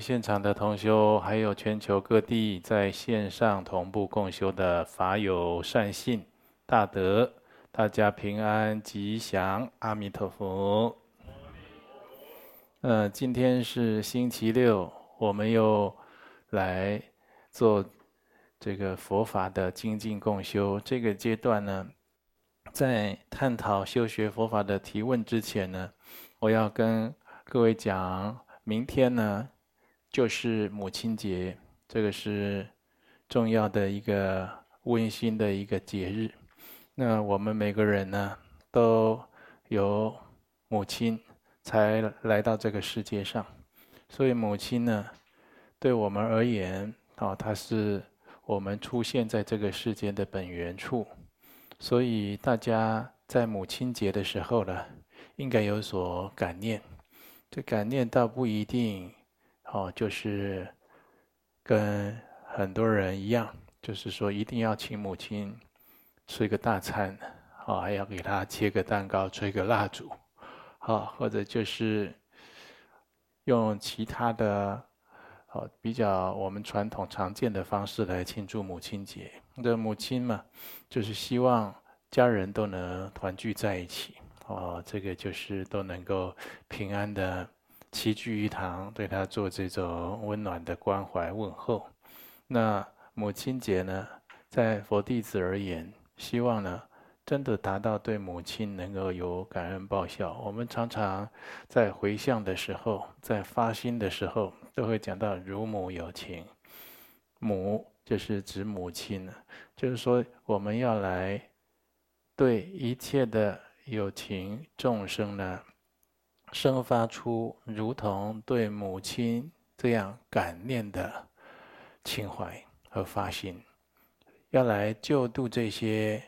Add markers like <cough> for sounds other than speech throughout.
现场的同修，还有全球各地在线上同步共修的法友善信大德，大家平安吉祥，阿弥陀佛。呃，今天是星期六，我们又来做这个佛法的精进共修。这个阶段呢，在探讨修学佛法的提问之前呢，我要跟各位讲。明天呢，就是母亲节，这个是重要的一个温馨的一个节日。那我们每个人呢，都有母亲才来到这个世界上，所以母亲呢，对我们而言，哦，她是我们出现在这个世界的本源处。所以大家在母亲节的时候呢，应该有所感念。这感念倒不一定，哦，就是跟很多人一样，就是说一定要请母亲吃一个大餐，哦，还要给她切个蛋糕、吹个蜡烛，好，或者就是用其他的，哦，比较我们传统常见的方式来庆祝母亲节。这母亲嘛，就是希望家人都能团聚在一起。哦，这个就是都能够平安的齐聚一堂，对他做这种温暖的关怀问候。那母亲节呢，在佛弟子而言，希望呢，真的达到对母亲能够有感恩报效。我们常常在回向的时候，在发心的时候，都会讲到如母有情。母就是指母亲，就是说我们要来对一切的。有情众生呢，生发出如同对母亲这样感念的情怀和发心，要来救度这些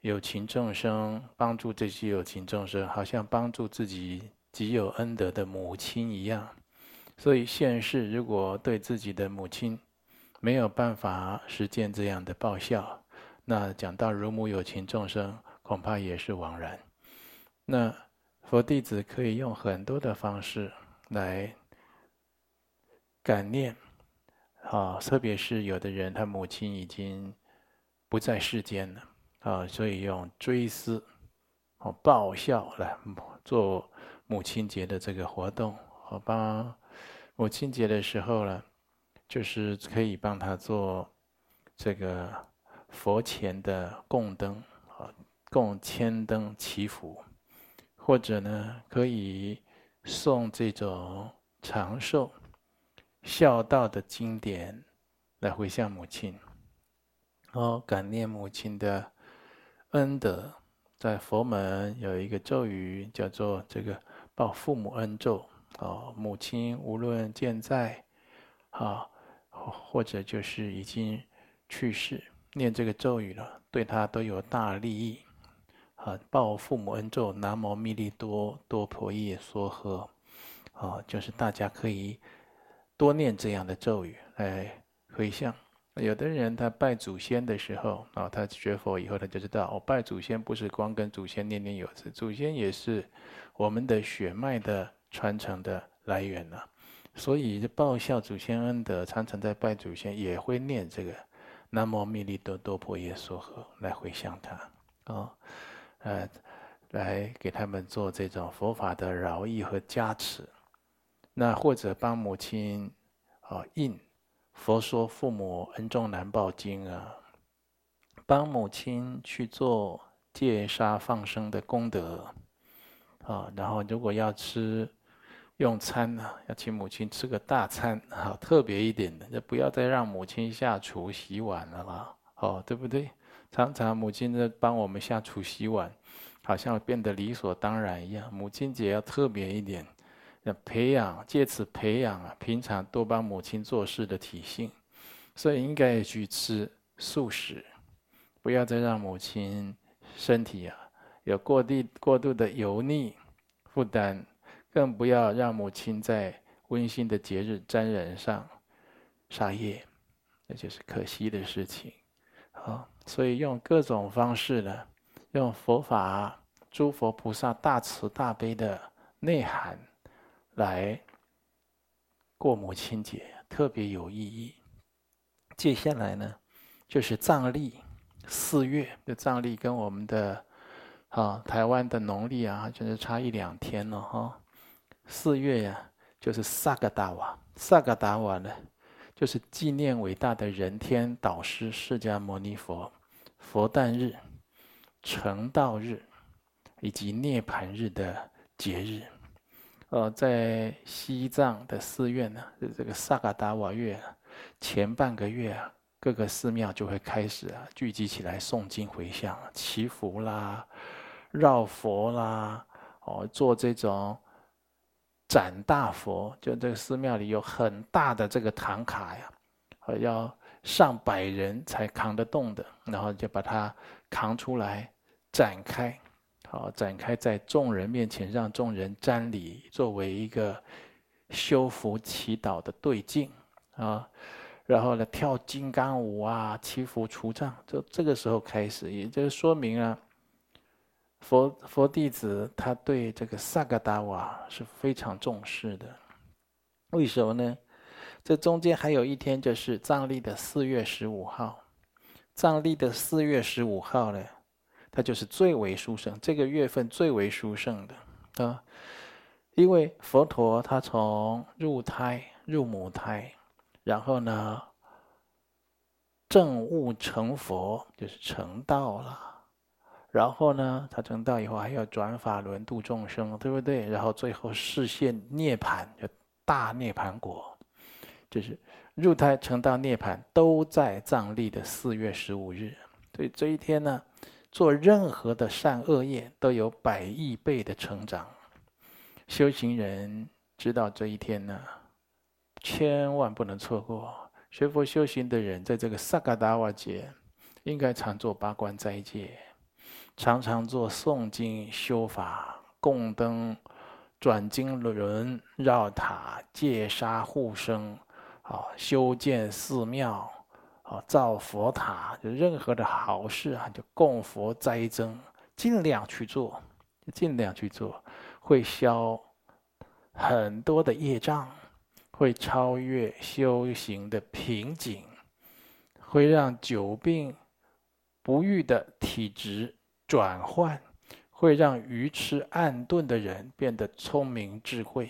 有情众生，帮助这些有情众生，好像帮助自己极有恩德的母亲一样。所以现世如果对自己的母亲没有办法实践这样的报效，那讲到如母有情众生，恐怕也是枉然。那佛弟子可以用很多的方式来感念，啊，特别是有的人他母亲已经不在世间了，啊，所以用追思、哦报效来做母亲节的这个活动，好吧？母亲节的时候呢，就是可以帮他做这个佛前的供灯，啊，供千灯祈福。或者呢，可以送这种长寿、孝道的经典来回向母亲，哦，感念母亲的恩德。在佛门有一个咒语叫做“这个报父母恩咒”，哦，母亲无论健在，啊，或者就是已经去世，念这个咒语了，对他都有大利益。啊，报父母恩咒，南无密栗多多婆夜娑诃。啊，就是大家可以多念这样的咒语来回向。有的人他拜祖先的时候，啊，他学佛以后，他就知道，哦，拜祖先不是光跟祖先念念有词，祖先也是我们的血脉的传承的来源呐。所以报效祖先恩德，常常在拜祖先也会念这个南无密栗多多婆夜娑诃来回向他，啊。呃，来给他们做这种佛法的饶益和加持，那或者帮母亲啊印《佛说父母恩重难报经》啊，帮母亲去做戒杀放生的功德啊，然后如果要吃用餐呢，要请母亲吃个大餐，好特别一点的，就不要再让母亲下厨洗碗了啦，哦，对不对？常常母亲在帮我们下厨洗碗，好像变得理所当然一样。母亲节要特别一点，要培养，借此培养啊，平常多帮母亲做事的体性。所以应该去吃素食，不要再让母亲身体啊有过地过度的油腻负担，更不要让母亲在温馨的节日沾染上杀业，那就是可惜的事情。好。所以用各种方式呢，用佛法、诸佛菩萨大慈大悲的内涵来过母亲节，特别有意义。接下来呢，就是藏历四月的藏历，跟我们的啊台湾的农历啊，就是差一两天了哈。四月呀，就是萨格达瓦，萨格达瓦呢，就是纪念伟大的人天导师释迦牟尼佛佛诞日、成道日以及涅槃日的节日。呃，在西藏的寺院呢，这个萨嘎达瓦月前半个月啊，各个寺庙就会开始啊聚集起来诵经回向、祈福啦、绕佛啦，哦，做这种展大佛，就这个寺庙里有很大的这个唐卡呀，要上百人才扛得动的，然后就把它扛出来展开。好，展开在众人面前，让众人瞻礼，作为一个修福祈祷的对境啊。然后呢，跳金刚舞啊，祈福除障，就这个时候开始，也就是说明啊，佛佛弟子他对这个萨格达瓦是非常重视的。为什么呢？这中间还有一天，就是藏历的四月十五号。藏历的四月十五号呢？它就是最为殊胜，这个月份最为殊胜的啊，因为佛陀他从入胎入母胎，然后呢证悟成佛，就是成道了，然后呢他成道以后还要转法轮度众生，对不对？然后最后示现涅槃，就大涅槃果，就是入胎成道涅槃都在藏历的四月十五日，所以这一天呢。做任何的善恶业都有百亿倍的成长，修行人知道这一天呢，千万不能错过。学佛修行的人，在这个萨嘎达瓦节，应该常做八关斋戒，常常做诵经修法、供灯、转经轮、绕塔、戒杀护生，啊，修建寺庙。啊造佛塔，就任何的好事啊，就供佛斋僧，尽量去做，尽量去做，会消很多的业障，会超越修行的瓶颈，会让久病不愈的体质转换，会让愚痴暗钝的人变得聪明智慧，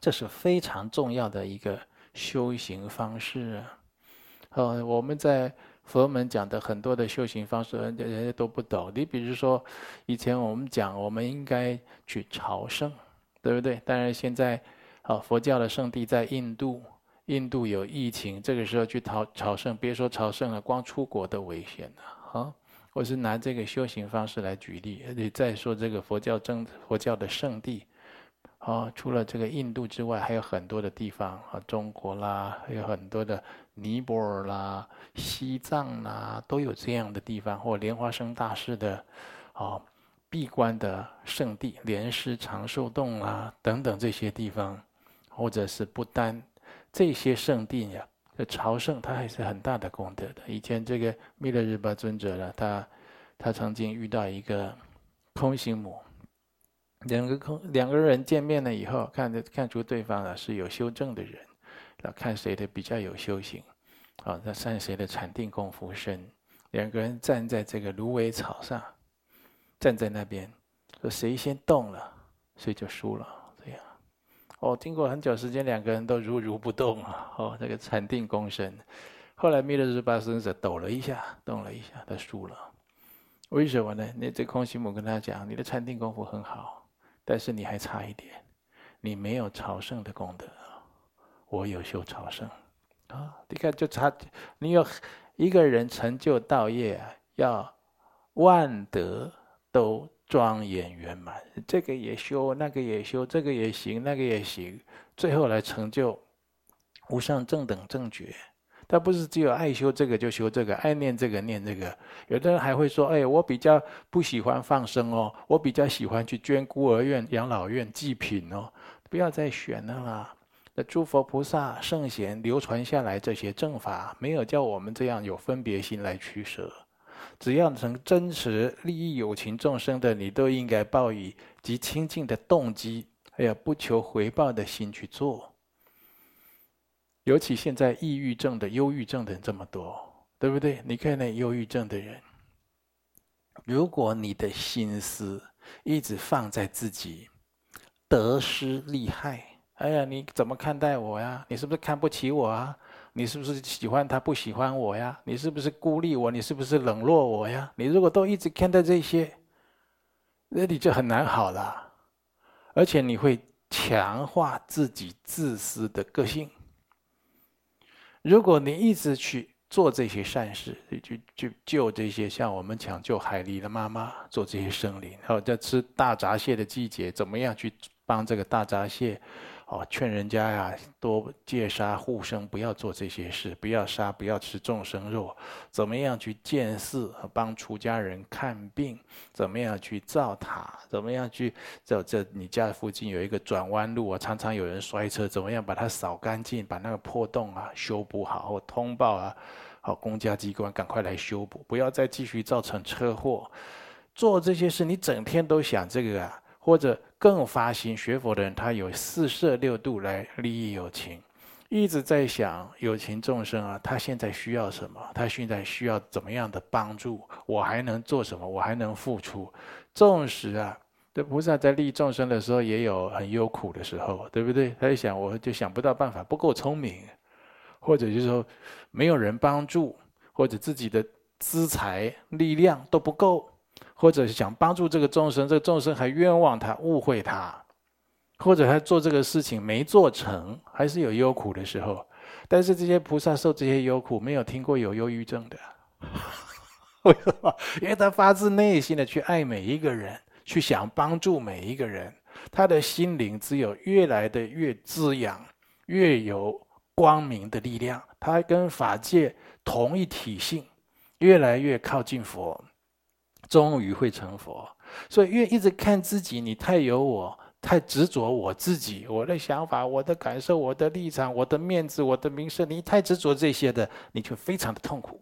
这是非常重要的一个修行方式啊。呃，我们在佛门讲的很多的修行方式，人家人家都不懂。你比如说，以前我们讲，我们应该去朝圣，对不对？当然现在，啊，佛教的圣地在印度，印度有疫情，这个时候去朝朝圣，别说朝圣了，光出国都危险了。啊，我是拿这个修行方式来举例。你再说这个佛教正佛教的圣地。啊，除了这个印度之外，还有很多的地方啊，中国啦，还有很多的尼泊尔啦、西藏啦，都有这样的地方，或莲花生大师的啊闭关的圣地，莲师长寿洞啦等等这些地方，或者是不丹这些圣地呀，这朝圣它还是很大的功德的。以前这个弥勒日巴尊者呢，他他曾经遇到一个空行母。两个空两个人见面了以后，看着看出对方啊是有修证的人，那看谁的比较有修行，啊，那看谁的禅定功夫深。两个人站在这个芦苇草上，站在那边，说谁先动了，谁就输了。哦，经过很久时间，两个人都如如不动啊。哦，这个禅定功深。后来弥勒日巴尊者抖了一下，动了一下，他输了。为什么呢？那这空行母跟他讲，你的禅定功夫很好。但是你还差一点，你没有朝圣的功德，我有修朝圣，啊，你看就差，你有一个人成就道业，要万德都庄严圆满，这个也修，那个也修，这个也行，那个也行，最后来成就无上正等正觉。他不是只有爱修这个就修这个，爱念这个念这个。有的人还会说：“哎，我比较不喜欢放生哦，我比较喜欢去捐孤儿院、养老院祭品哦。”不要再选了啦！那诸佛菩萨圣贤流传下来这些正法，没有叫我们这样有分别心来取舍。只要能真实利益有情众生的，你都应该抱以极清净的动机，还有不求回报的心去做。尤其现在抑郁症的、忧郁症的人这么多，对不对？你看那忧郁症的人，如果你的心思一直放在自己得失利害，哎呀，你怎么看待我呀？你是不是看不起我啊？你是不是喜欢他不喜欢我呀？你是不是孤立我？你是不是冷落我呀？你如果都一直看待这些，那你就很难好了，而且你会强化自己自私的个性。如果你一直去做这些善事，去去救这些像我们抢救海狸的妈妈，做这些生灵，然后在吃大闸蟹的季节，怎么样去帮这个大闸蟹？哦，劝人家呀，多戒杀护生，不要做这些事，不要杀，不要吃众生肉。怎么样去建寺，帮出家人看病？怎么样去造塔？怎么样去这这？你家附近有一个转弯路啊，常常有人摔车，怎么样把它扫干净，把那个破洞啊修补好，或通报啊，好公家机关赶快来修补，不要再继续造成车祸。做这些事，你整天都想这个啊。或者更发心学佛的人，他有四摄六度来利益有情，一直在想有情众生啊，他现在需要什么？他现在需要怎么样的帮助？我还能做什么？我还能付出？纵使啊，这菩萨在利益众生的时候，也有很忧苦的时候，对不对？他就想，我就想不到办法，不够聪明，或者就是说没有人帮助，或者自己的资财力量都不够。或者是想帮助这个众生，这个众生还冤枉他、误会他，或者他做这个事情没做成，还是有忧苦的时候。但是这些菩萨受这些忧苦，没有听过有忧郁症的。<laughs> 为什么？因为他发自内心的去爱每一个人，去想帮助每一个人，他的心灵只有越来的越滋养，越有光明的力量。他跟法界同一体性，越来越靠近佛。终于会成佛，所以越一直看自己，你太有我，太执着我自己，我的想法、我的感受、我的立场、我的面子、我的名声，你太执着这些的，你就非常的痛苦。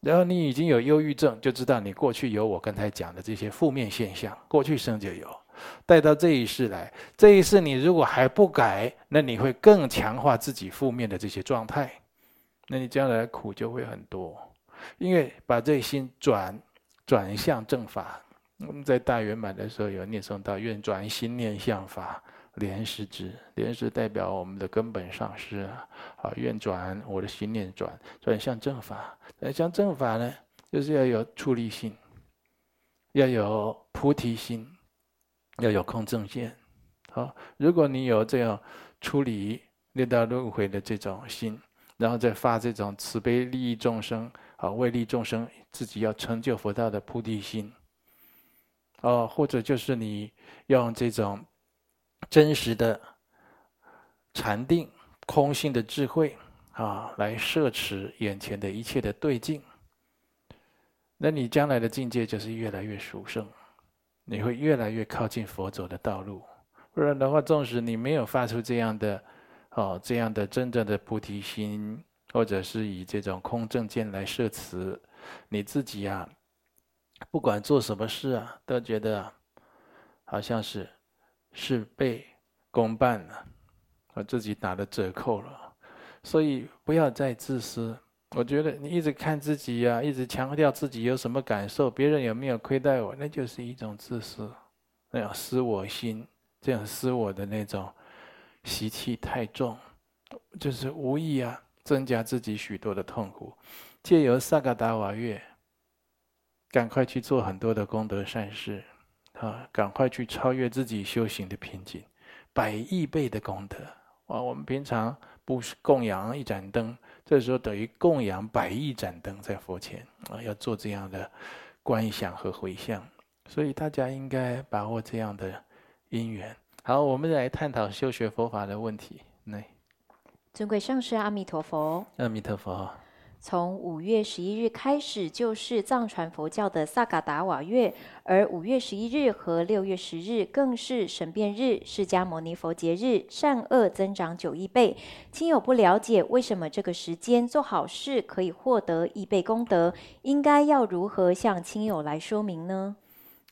然后你已经有忧郁症，就知道你过去有我刚才讲的这些负面现象，过去生就有，带到这一世来，这一世你如果还不改，那你会更强化自己负面的这些状态，那你将来苦就会很多，因为把这心转。转向正法，我们在大圆满的时候有念诵到：愿转心念向法，莲师之。莲师代表我们的根本上师啊！好，愿转我的心念转转向正法。转向正法呢，就是要有出离心，要有菩提心，要有空正见。好，如果你有这样出离六道轮回的这种心，然后再发这种慈悲利益众生。啊，为利众生，自己要成就佛道的菩提心，哦，或者就是你用这种真实的禅定、空性的智慧啊，来摄持眼前的一切的对境，那你将来的境界就是越来越殊胜，你会越来越靠近佛走的道路。不然的话，纵使你没有发出这样的哦，这样的真正的菩提心。或者是以这种空正见来摄持，你自己啊，不管做什么事啊，都觉得好像是事倍功半了，我自己打了折扣了。所以不要再自私。我觉得你一直看自己呀、一直强调自己有什么感受，别人有没有亏待我，那就是一种自私，那样私我心，这样私我的那种习气太重，就是无意啊。增加自己许多的痛苦，借由萨嘎达瓦月，赶快去做很多的功德善事，啊，赶快去超越自己修行的瓶颈，百亿倍的功德啊！我们平常不是供养一盏灯，这时候等于供养百亿盏灯在佛前啊！要做这样的观想和回向，所以大家应该把握这样的因缘。好，我们来探讨修学佛法的问题。来。尊贵上师，阿弥陀佛。阿弥陀佛。从五月十一日开始，就是藏传佛教的萨嘎达瓦月，而五月十一日和六月十日更是神变日，释迦牟尼佛节日，善恶增长九亿倍。亲友不了解为什么这个时间做好事可以获得亿倍功德，应该要如何向亲友来说明呢？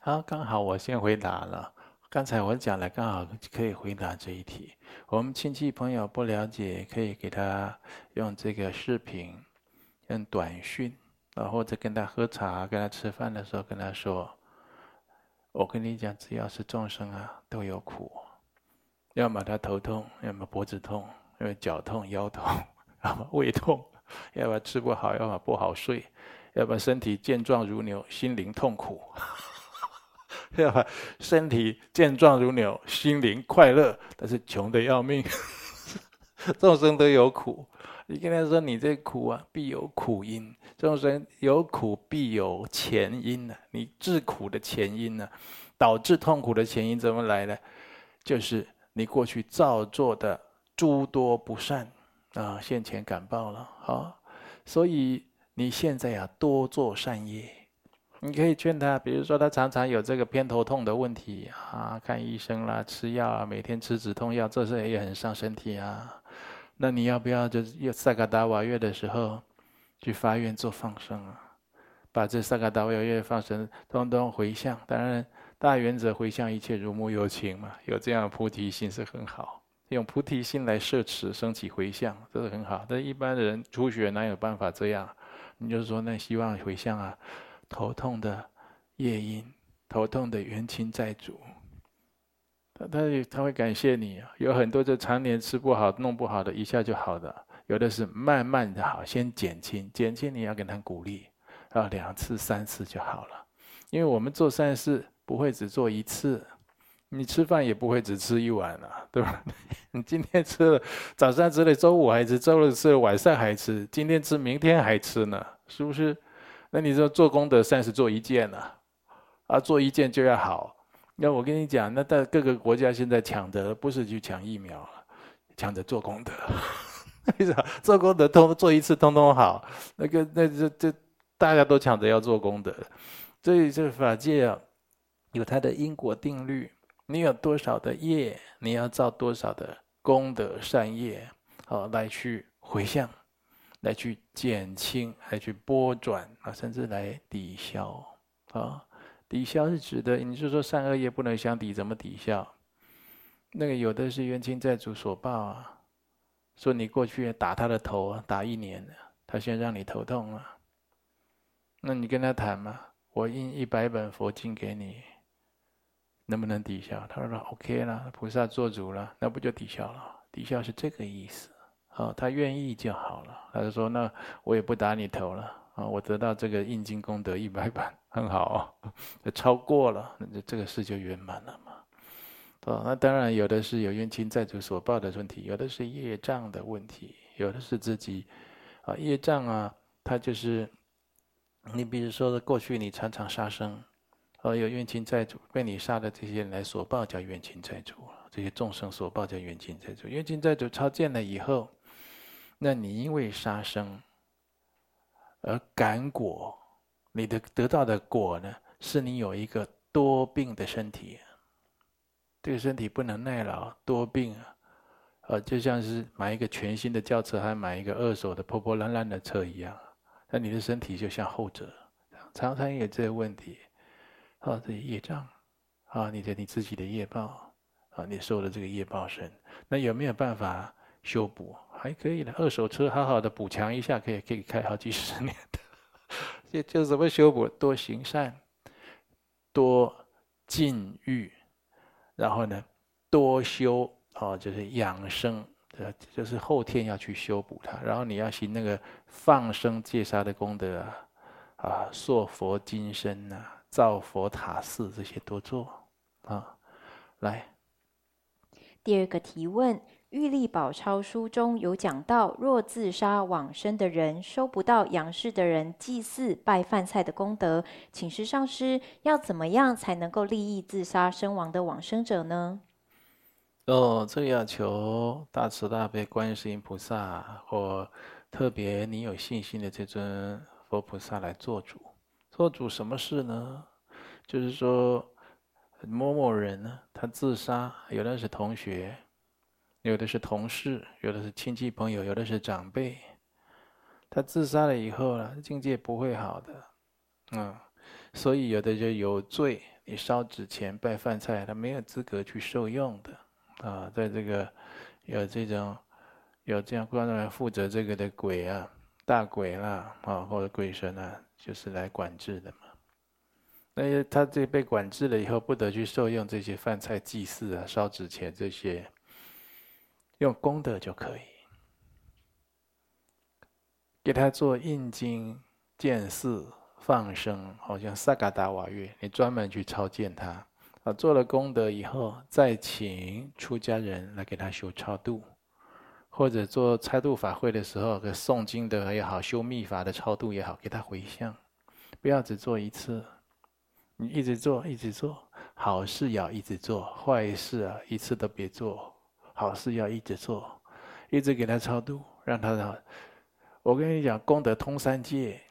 好，刚好我先回答了。刚才我讲了，刚好可以回答这一题。我们亲戚朋友不了解，可以给他用这个视频，用短讯，啊，或者跟他喝茶、跟他吃饭的时候跟他说：“我跟你讲，只要是众生啊，都有苦，要么他头痛，要么脖子痛，要么脚痛、腰痛，<laughs> 要么胃痛，要么吃不好，要么不好睡，要么身体健壮如牛，心灵痛苦。”要 <laughs> 吧身体健壮如牛，心灵快乐，但是穷得要命。<laughs> 众生都有苦，你跟他说你这苦啊，必有苦因。众生有苦，必有前因呢。你治苦的前因呢，导致痛苦的前因怎么来呢？就是你过去造作的诸多不善啊，现前感报了。好，所以你现在要多做善业。你可以劝他，比如说他常常有这个偏头痛的问题啊，看医生啦，吃药啊，每天吃止痛药，这事也很伤身体啊。那你要不要就是萨嘎达瓦月的时候去发愿做放生啊？把这萨嘎达瓦月放生通通回向，当然大原则回向一切如母有情嘛，有这样的菩提心是很好，用菩提心来摄持升起回向，这是很好。但一般的人初学哪有办法这样？你就是说那希望回向啊。头痛的夜因，头痛的元亲债主，他他他会感谢你。有很多就常年吃不好、弄不好的，一下就好的；有的是慢慢的好，先减轻，减轻你要给他鼓励，啊，两次、三次就好了。因为我们做善事不会只做一次，你吃饭也不会只吃一碗啊，对吧？<laughs> 你今天吃了，早上吃了，周五还吃，周六吃了，晚上还吃，今天吃，明天还吃呢，是不是？那你说做功德善是做一件呢？啊，做一件就要好。那我跟你讲，那在各个国家现在抢的不是去抢疫苗，抢着做功德。<laughs> 为啥？做功德通做一次通通好。那个那这这大家都抢着要做功德，所以这法界啊，有它的因果定律。你有多少的业，你要造多少的功德善业，好来去回向。来去减轻，来去拨转啊，甚至来抵消啊。抵消是指的，你就说善恶业不能相抵，怎么抵消？那个有的是冤亲债主所报啊，说你过去打他的头啊，打一年，他先让你头痛了，那你跟他谈嘛，我印一百本佛经给你，能不能抵消？他说 OK 了，菩萨做主了，那不就抵消了？抵消是这个意思。哦，他愿意就好了。他就说：“那我也不打你头了啊，我得到这个印经功德一百版，很好哦，<laughs> 超过了，那这个事就圆满了嘛。”哦，那当然有的是有冤亲债主所报的问题，有的是业障的问题，有的是自己啊业障啊，他就是你比如说过去你常常杀生，哦，有冤亲债主被你杀的这些人来所报叫冤亲债主，这些众生所报叫冤亲债主，冤亲债主超见了以后。那你因为杀生而感果，你的得到的果呢，是你有一个多病的身体，这个身体不能耐劳，多病啊，呃，就像是买一个全新的轿车，还买一个二手的破破烂烂的车一样。那你的身体就像后者，常常有这个问题，啊，这业障，啊，你的你自己的业报，啊，你受的这个业报身，那有没有办法修补？还可以的，二手车好好的补强一下，可以可以开好几十年的。<laughs> 就就怎么修补？多行善，多禁欲，然后呢，多修哦，就是养生，呃，就是后天要去修补它。然后你要行那个放生戒杀的功德啊，啊，塑佛金身呐，造佛塔寺这些多做啊。来，第二个提问。《玉历宝钞书》中有讲到，若自杀往生的人收不到阳世的人祭祀拜饭菜的功德，请示上师要怎么样才能够利益自杀身亡的往生者呢？哦，这要求大慈大悲观世音菩萨，或特别你有信心的这尊佛菩萨来做主。做主什么事呢？就是说某某人呢，他自杀，有的是同学。有的是同事，有的是亲戚朋友，有的是长辈。他自杀了以后呢，境界不会好的，嗯，所以有的人有罪，你烧纸钱、拜饭菜，他没有资格去受用的啊。在这个有这种有这样专门负责这个的鬼啊、大鬼啦啊，或者鬼神啊，就是来管制的嘛。那他这被管制了以后，不得去受用这些饭菜、祭祀啊、烧纸钱这些，用功德就可以。给他做印经、建寺、放生，好像萨嘎达瓦月，你专门去超荐他啊。做了功德以后，再请出家人来给他修超度，或者做超度法会的时候，给诵经的也好，修密法的超度也好，给他回向，不要只做一次，你一直做，一直做，好事要一直做，坏事啊一次都别做，好事要一直做，一直给他超度，让他。我跟你讲，功德通三界，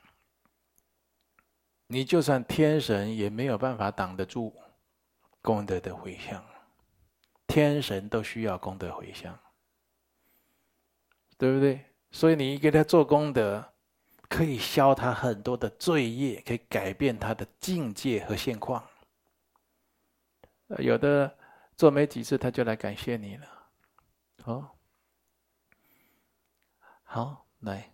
你就算天神也没有办法挡得住功德的回向，天神都需要功德回向，对不对？所以你给他做功德，可以消他很多的罪业，可以改变他的境界和现况。有的做没几次，他就来感谢你了。哦，好，来。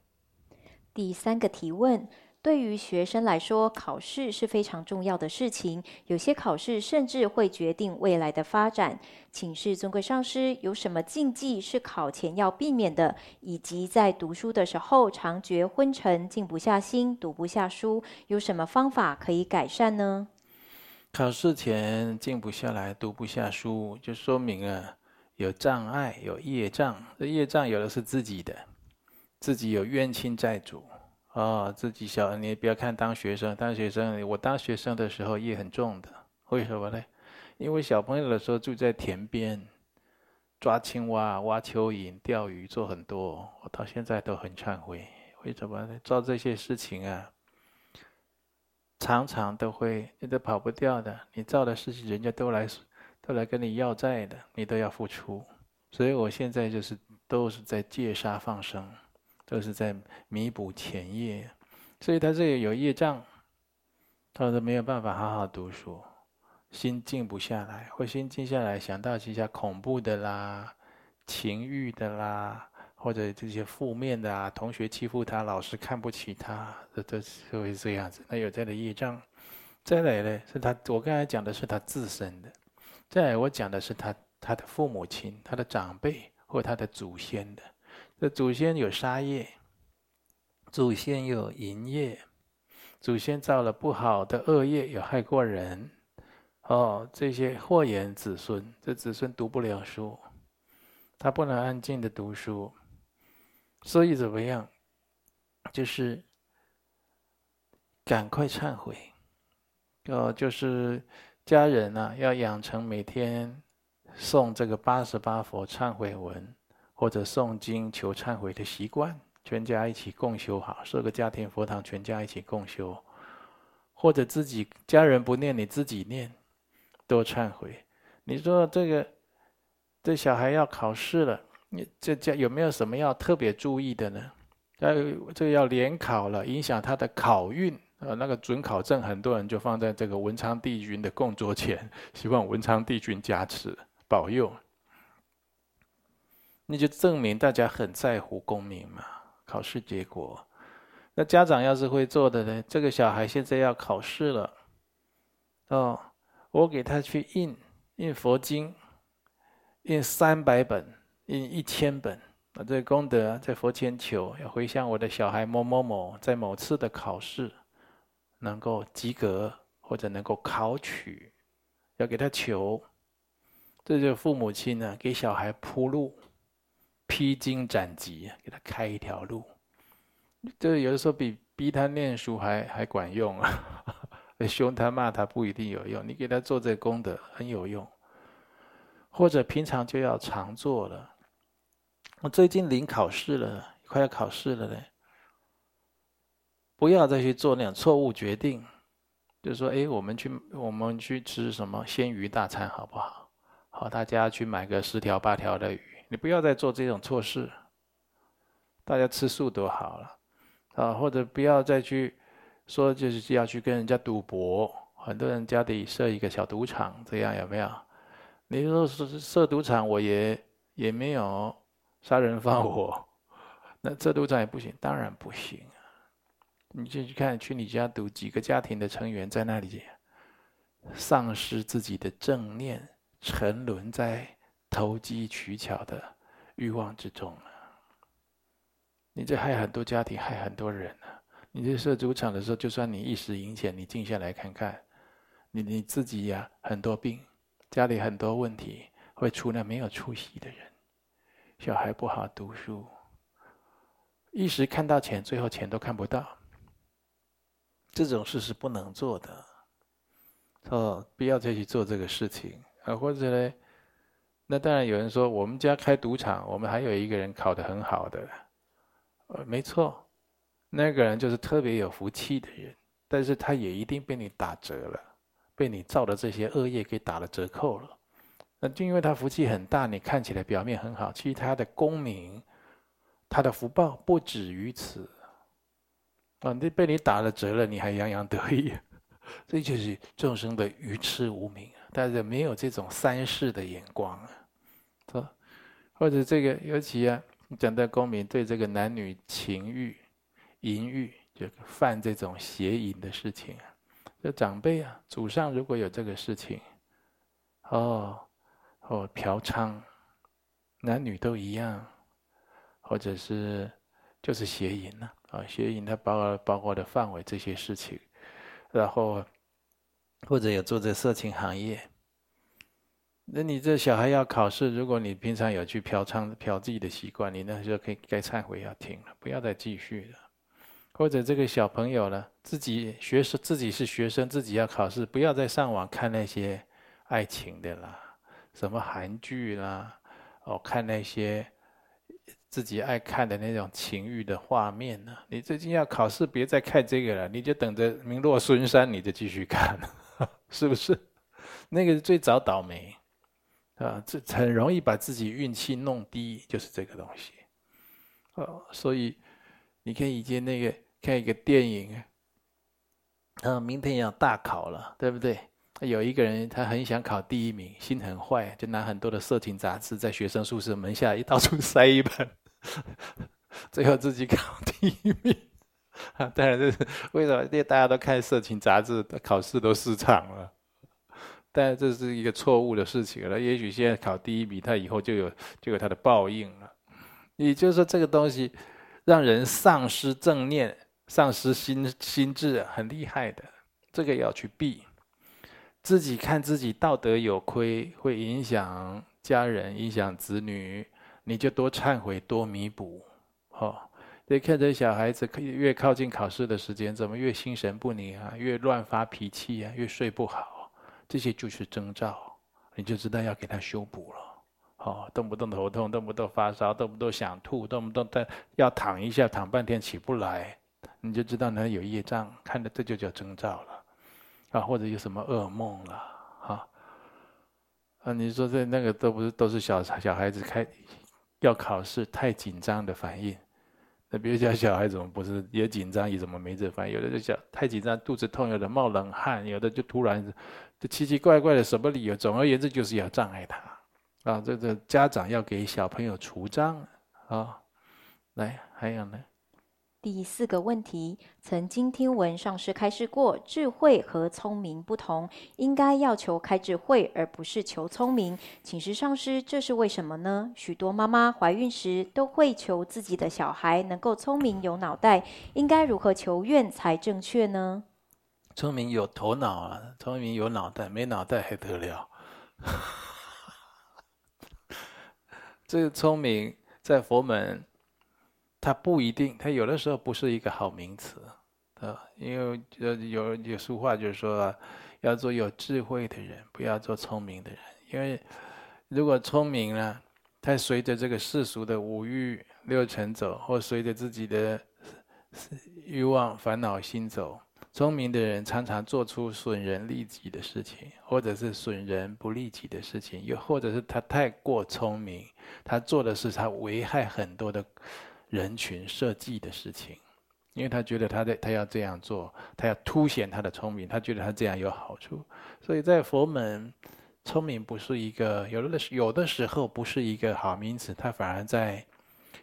第三个提问：对于学生来说，考试是非常重要的事情，有些考试甚至会决定未来的发展。请示尊贵上师，有什么禁忌是考前要避免的？以及在读书的时候常觉昏沉、静不下心、读不下书，有什么方法可以改善呢？考试前静不下来、读不下书，就说明啊，有障碍、有业障。这业障有的是自己的。自己有冤亲债主，啊、自己小，你不要看当学生，当学生，我当学生的时候业很重的，为什么呢？因为小朋友的时候住在田边，抓青蛙、挖蚯蚓、钓鱼，做很多，我到现在都很忏悔。为什么呢？做这些事情啊，常常都会，你都跑不掉的。你做的事情，人家都来，都来跟你要债的，你都要付出。所以我现在就是都是在戒杀放生。都是在弥补前业，所以他这里有业障，他都没有办法好好读书，心静不下来，或心静下来想到一些恐怖的啦、情欲的啦，或者这些负面的啊，同学欺负他，老师看不起他，这都是会这样子。那有这样的业障，再来呢是他，我刚才讲的是他自身的，再来我讲的是他他的父母亲、他的长辈或他的祖先的。这祖先有杀业，祖先有淫业，祖先造了不好的恶业，有害过人，哦，这些祸延子孙，这子孙读不了书，他不能安静的读书，所以怎么样？就是赶快忏悔，哦，就是家人呢、啊、要养成每天诵这个八十八佛忏悔文。或者诵经求忏悔的习惯，全家一起共修好，设个家庭佛堂，全家一起共修，或者自己家人不念，你自己念，多忏悔。你说这个这小孩要考试了，你这家有没有什么要特别注意的呢？要这个要联考了，影响他的考运，呃，那个准考证，很多人就放在这个文昌帝君的供桌前，希望文昌帝君加持保佑。那就证明大家很在乎功名嘛，考试结果。那家长要是会做的呢？这个小孩现在要考试了，哦，我给他去印印佛经，印三百本，印一千本，把这个功德在佛前求，要回向我的小孩某某某在某次的考试能够及格或者能够考取，要给他求。这就父母亲呢，给小孩铺路。披荆斩棘，给他开一条路，这有的时候比逼他念书还还管用啊！<laughs> 凶他骂他不一定有用，你给他做这功德很有用。或者平常就要常做了。我最近临考试了，快要考试了呢，不要再去做那种错误决定，就是说，哎，我们去我们去吃什么鲜鱼大餐好不好？好，大家去买个十条八条的鱼。你不要再做这种错事，大家吃素都好了，啊，或者不要再去说就是要去跟人家赌博，很多人家里设一个小赌场，这样有没有？你说是设赌场，我也也没有杀人放火，<laughs> 那这赌场也不行，当然不行！你就去看，去你家赌，几个家庭的成员在那里丧失自己的正念，沉沦在投机取巧的欲望之中了。你这害很多家庭，害很多人啊！你这设赌场的时候，就算你一时赢钱，你静下来看看，你你自己呀，很多病。家里很多问题会出那没有出息的人，小孩不好读书，一时看到钱，最后钱都看不到。这种事是不能做的，哦，不要再去做这个事情啊！或者呢，那当然有人说，我们家开赌场，我们还有一个人考得很好的，呃，没错，那个人就是特别有福气的人，但是他也一定被你打折了。被你造的这些恶业给打了折扣了，那就因为他福气很大，你看起来表面很好，其实他的功名、他的福报不止于此。啊，那被你打了折了，你还洋洋得意，<laughs> 这就是众生的愚痴无明，但是没有这种三世的眼光啊，说或者这个尤其啊，讲到公民，对这个男女情欲、淫欲，就犯这种邪淫的事情啊。这长辈啊，祖上如果有这个事情，哦，哦，嫖娼，男女都一样，或者是就是邪淫呐，邪淫它包包括的范围这些事情，然后或者有做这色情行业，那你这小孩要考试，如果你平常有去嫖娼、嫖妓的习惯，你那时候可以该忏悔要停了，不要再继续了。或者这个小朋友呢，自己学生，自己是学生，自己要考试，不要再上网看那些爱情的啦，什么韩剧啦，哦，看那些自己爱看的那种情欲的画面呢。你最近要考试，别再看这个了，你就等着名落孙山，你就继续看，<laughs> 是不是？那个是最早倒霉啊，这很容易把自己运气弄低，就是这个东西。哦，所以你可以接那个。看一个电影，啊，明天要大考了，对不对？有一个人他很想考第一名，心很坏，就拿很多的色情杂志在学生宿舍门下一到处塞一本，<laughs> 最后自己考第一名。啊，<laughs> 当然这是为什么？因为大家都看色情杂志，考试都失常了。但这是一个错误的事情了。也许现在考第一名，他以后就有就有他的报应了。也就是说，这个东西让人丧失正念。丧失心心智很厉害的，这个要去避。自己看自己道德有亏，会影响家人，影响子女，你就多忏悔，多弥补。哦，你看这小孩子，越靠近考试的时间，怎么越心神不宁啊？越乱发脾气啊？越睡不好，这些就是征兆，你就知道要给他修补了。哦，动不动头痛，动不动发烧，动不动想吐，动不动但要躺一下，躺半天起不来。你就知道那有业障，看的这就叫征兆了，啊，或者有什么噩梦了，啊，啊，你说这那个都不是都是小小孩子开要考试太紧张的反应，那比如讲小孩怎么不是也紧张，也怎么没这反应？有的就小太紧张，肚子痛，有的冒冷汗，有的就突然就奇奇怪怪的什么理由？总而言之就是要障碍他，啊，这个家长要给小朋友除障啊，来还有呢。第四个问题，曾经听闻上师开示过，智慧和聪明不同，应该要求开智慧，而不是求聪明。请示上师，这是为什么呢？许多妈妈怀孕时都会求自己的小孩能够聪明有脑袋，应该如何求愿才正确呢？聪明有头脑啊，聪明有脑袋，没脑袋还得了？<laughs> 这个聪明在佛门。他不一定，他有的时候不是一个好名词，啊，因为有有有俗话就是说，要做有智慧的人，不要做聪明的人。因为如果聪明呢，他随着这个世俗的五欲六尘走，或随着自己的欲望烦恼心走。聪明的人常常做出损人利己的事情，或者是损人不利己的事情，又或者是他太过聪明，他做的是他危害很多的。人群设计的事情，因为他觉得他在他要这样做，他要凸显他的聪明，他觉得他这样有好处，所以在佛门，聪明不是一个有的有的时候不是一个好名词，他反而在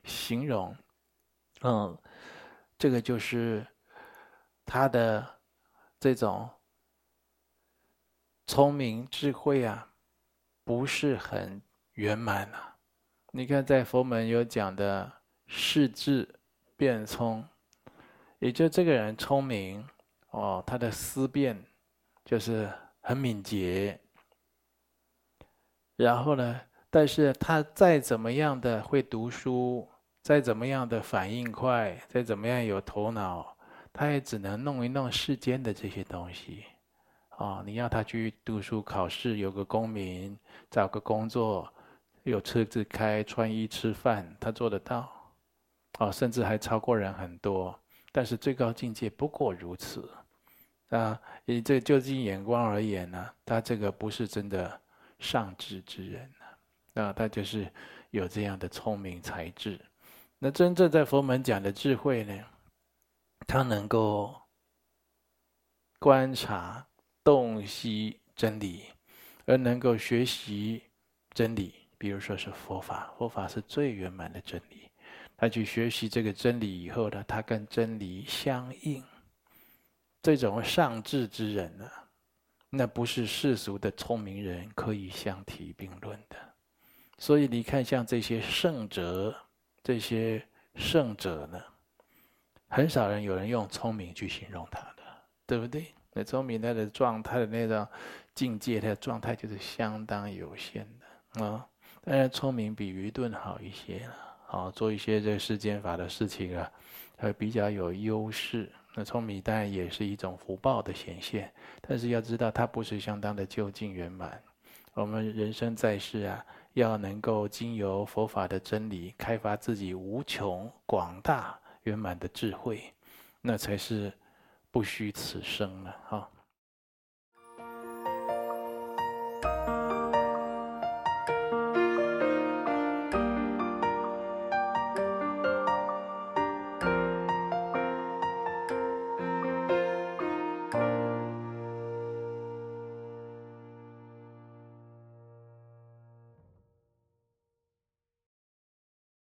形容，嗯，这个就是他的这种聪明智慧啊，不是很圆满啊。你看在佛门有讲的识智辩聪。也就这个人聪明哦，他的思辨就是很敏捷。然后呢，但是他再怎么样的会读书，再怎么样的反应快，再怎么样有头脑，他也只能弄一弄世间的这些东西。哦，你要他去读书考试，有个功名，找个工作，有车子开，穿衣吃饭，他做得到。哦，甚至还超过人很多。但是最高境界不过如此，啊，以这就近眼光而言呢，他这个不是真的上智之人啊，他就是有这样的聪明才智。那真正在佛门讲的智慧呢，他能够观察、洞悉真理，而能够学习真理，比如说是佛法，佛法是最圆满的真理。他去学习这个真理以后呢，他跟真理相应。这种上智之人呢，那不是世俗的聪明人可以相提并论的。所以你看，像这些圣者，这些圣者呢，很少人有人用聪明去形容他的，对不对？那聪明他的状态的那种境界，他的状态就是相当有限的啊。当然，聪明比愚钝好一些了。啊，做一些这世间法的事情啊，还比较有优势。那聪明当然也是一种福报的显现，但是要知道它不是相当的究竟圆满。我们人生在世啊，要能够经由佛法的真理，开发自己无穷广大圆满的智慧，那才是不虚此生了哈。